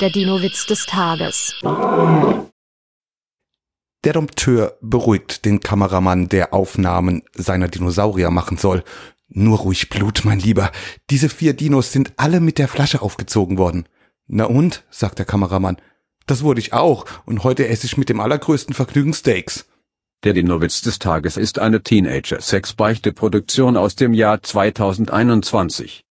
Der Dino-Witz des Tages. Der Dompteur beruhigt den Kameramann, der Aufnahmen seiner Dinosaurier machen soll. Nur ruhig Blut, mein Lieber. Diese vier Dinos sind alle mit der Flasche aufgezogen worden. Na und? sagt der Kameramann. Das wurde ich auch, und heute esse ich mit dem allergrößten Vergnügen Steaks. Der Dinowitz des Tages ist eine Teenager-Sex-Beichte-Produktion aus dem Jahr 2021.